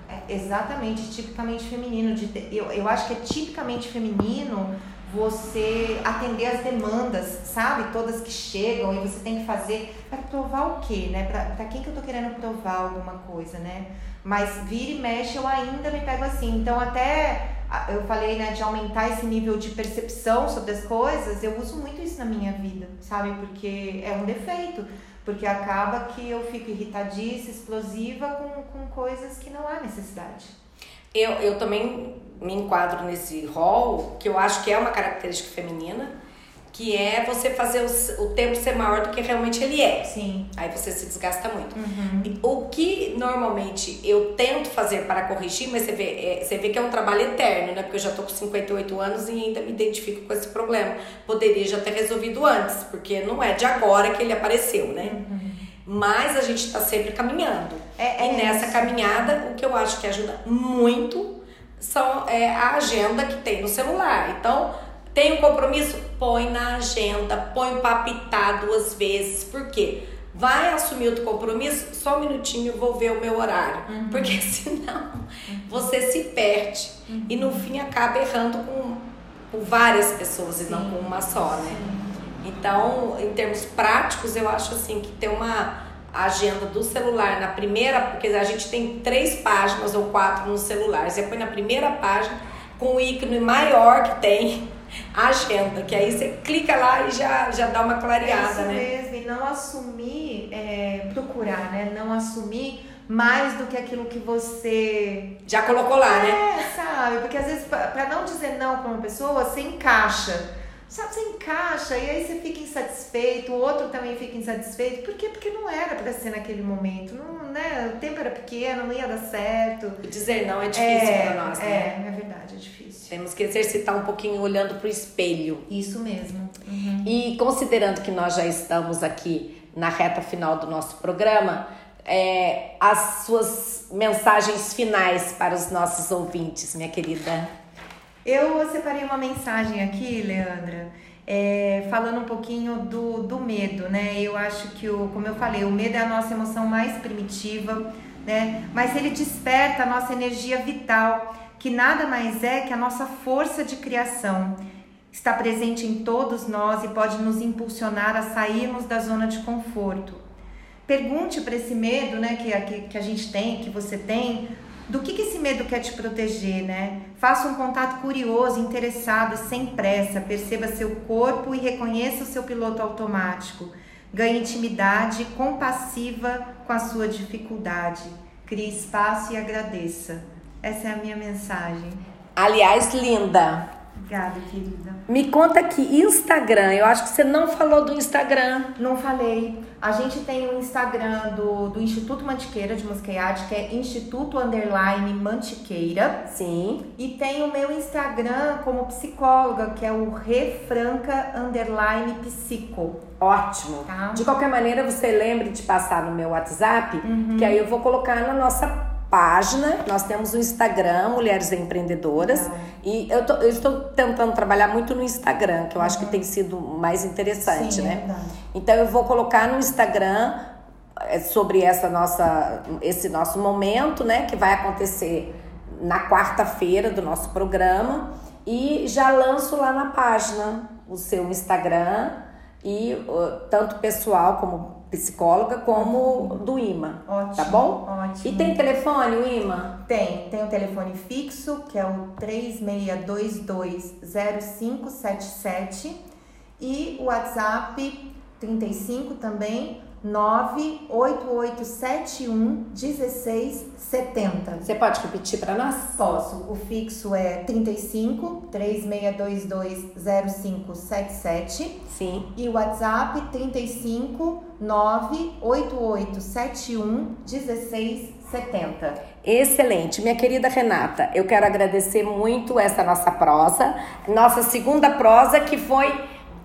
É, é exatamente, tipicamente feminino. De, eu, eu acho que é tipicamente feminino você atender as demandas, sabe? Todas que chegam e você tem que fazer para provar o quê, né? Para quem que eu tô querendo provar alguma coisa, né? Mas vira e mexe eu ainda me pego assim. Então até eu falei, né, de aumentar esse nível de percepção sobre as coisas, eu uso muito isso na minha vida, sabe? Porque é um defeito. Porque acaba que eu fico irritadiça, explosiva com, com coisas que não há necessidade. Eu, eu também me enquadro nesse rol, que eu acho que é uma característica feminina, que é você fazer o, o tempo ser maior do que realmente ele é. Sim. Aí você se desgasta muito. Uhum. O que normalmente eu tento fazer para corrigir, mas você vê, é, você vê que é um trabalho eterno, né? Porque eu já tô com 58 anos e ainda me identifico com esse problema. Poderia já ter resolvido antes, porque não é de agora que ele apareceu, né? Uhum. Mas a gente está sempre caminhando. É, e é nessa isso. caminhada, o que eu acho que ajuda muito são é, a agenda que tem no celular. Então, tem um compromisso? Põe na agenda, põe para apitar duas vezes. Por quê? Vai assumir outro compromisso? Só um minutinho, vou ver o meu horário. Uhum. Porque [LAUGHS] senão uhum. você se perde uhum. e no fim acaba errando com, com várias pessoas Sim. e não com uma só, né? Sim. Então, em termos práticos, eu acho assim que ter uma agenda do celular na primeira, porque a gente tem três páginas ou quatro no celular. Você põe na primeira página com o ícone maior que tem agenda, que aí você clica lá e já, já dá uma clareada, é isso né? mesmo, e não assumir, é, procurar, né? Não assumir mais do que aquilo que você já colocou lá, é, né? sabe? Porque às vezes para não dizer não para uma pessoa, você encaixa. Sabe, você encaixa e aí você fica insatisfeito, o outro também fica insatisfeito. Por quê? Porque não era para ser naquele momento, não, né? O tempo era pequeno, não ia dar certo. Dizer não é difícil é, para nós, né? É, é verdade, é difícil. Temos que exercitar um pouquinho olhando pro espelho. Isso mesmo. Uhum. E considerando que nós já estamos aqui na reta final do nosso programa, é, as suas mensagens finais para os nossos ouvintes, minha querida. Eu separei uma mensagem aqui, Leandra, é, falando um pouquinho do, do medo, né? Eu acho que, o, como eu falei, o medo é a nossa emoção mais primitiva, né? Mas ele desperta a nossa energia vital, que nada mais é que a nossa força de criação. Está presente em todos nós e pode nos impulsionar a sairmos da zona de conforto. Pergunte para esse medo, né, que, que, que a gente tem, que você tem, do que, que esse medo quer te proteger, né? Faça um contato curioso, interessado, sem pressa. Perceba seu corpo e reconheça o seu piloto automático. Ganhe intimidade compassiva com a sua dificuldade. Crie espaço e agradeça. Essa é a minha mensagem. Aliás, linda, Obrigada, querida. Me conta aqui, Instagram. Eu acho que você não falou do Instagram. Não falei. A gente tem o Instagram do, do Instituto Mantiqueira de Mosqueade, que é Instituto Underline Mantiqueira. Sim. E tem o meu Instagram como psicóloga, que é o Refranca Underline Psico. Ótimo. Tá. De qualquer maneira, você lembre de passar no meu WhatsApp, Uhum. que aí eu vou colocar na nossa página. Nós temos o Instagram, Mulheres Empreendedoras. E eu, tô- eu estou tentando trabalhar muito no Instagram, que eu acho que tem sido mais interessante, Sim, é né? Então eu vou colocar no Instagram é, sobre essa nossa, esse nosso momento, né? Que vai acontecer na quarta-feira do nosso programa. E já lanço lá na página o seu Instagram e tanto pessoal como psicóloga como do IMA. Ótimo, Tá bom? ótimo. E tem telefone, o IMA? Tem, tem o telefone fixo, que é o 36220577 e o WhatsApp 35 também 98871 1670. Você pode repetir para nós? Posso. O fixo é 35 3622 0577 Sim. e o WhatsApp 35 98871 1670. Excelente, minha querida Renata. Eu quero agradecer muito essa nossa prosa, nossa segunda prosa que foi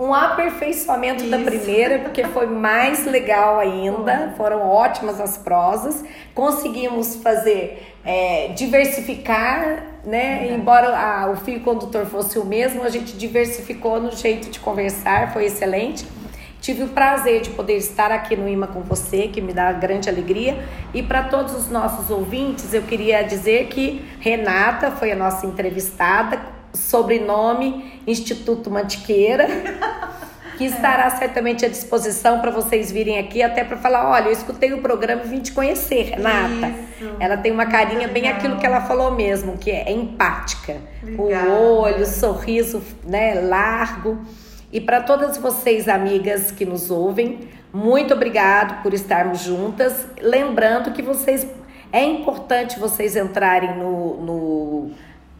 um aperfeiçoamento da Isso. primeira, porque foi mais legal ainda. Foram ótimas as prosas. Conseguimos fazer é, diversificar, né? Embora a- o fio condutor fosse o mesmo, a gente diversificou no jeito de conversar. Foi excelente. Tive o prazer de poder estar aqui no IMA com você, que me dá grande alegria. E para todos os nossos ouvintes, eu queria dizer que Renata foi a nossa entrevistada, sobrenome Instituto Mantiqueira, [LAUGHS] que estará certamente à disposição para vocês virem aqui, até para falar: olha, eu escutei o programa e vim te conhecer, Renata. Isso. Ela tem uma carinha bem aquilo que ela falou mesmo, que é empática. Obrigada. O olho, o sorriso né, largo. E para todas vocês, amigas que nos ouvem, muito obrigado por estarmos juntas. Lembrando que vocês é importante vocês entrarem no, no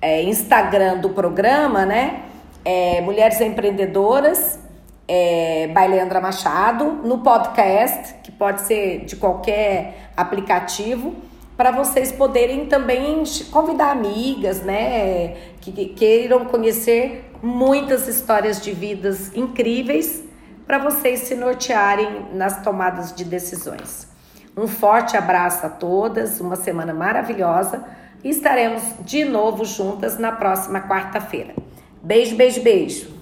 é, Instagram do programa, né? É, Mulheres Empreendedoras, é, by Leandra Machado, no podcast, que pode ser de qualquer aplicativo, para vocês poderem também convidar amigas, né? Que, que queiram conhecer muitas histórias de vidas incríveis para vocês se nortearem nas tomadas de decisões. Um forte abraço a todas, uma semana maravilhosa estaremos de novo juntas na próxima quarta-feira. Beijo, beijo, beijo.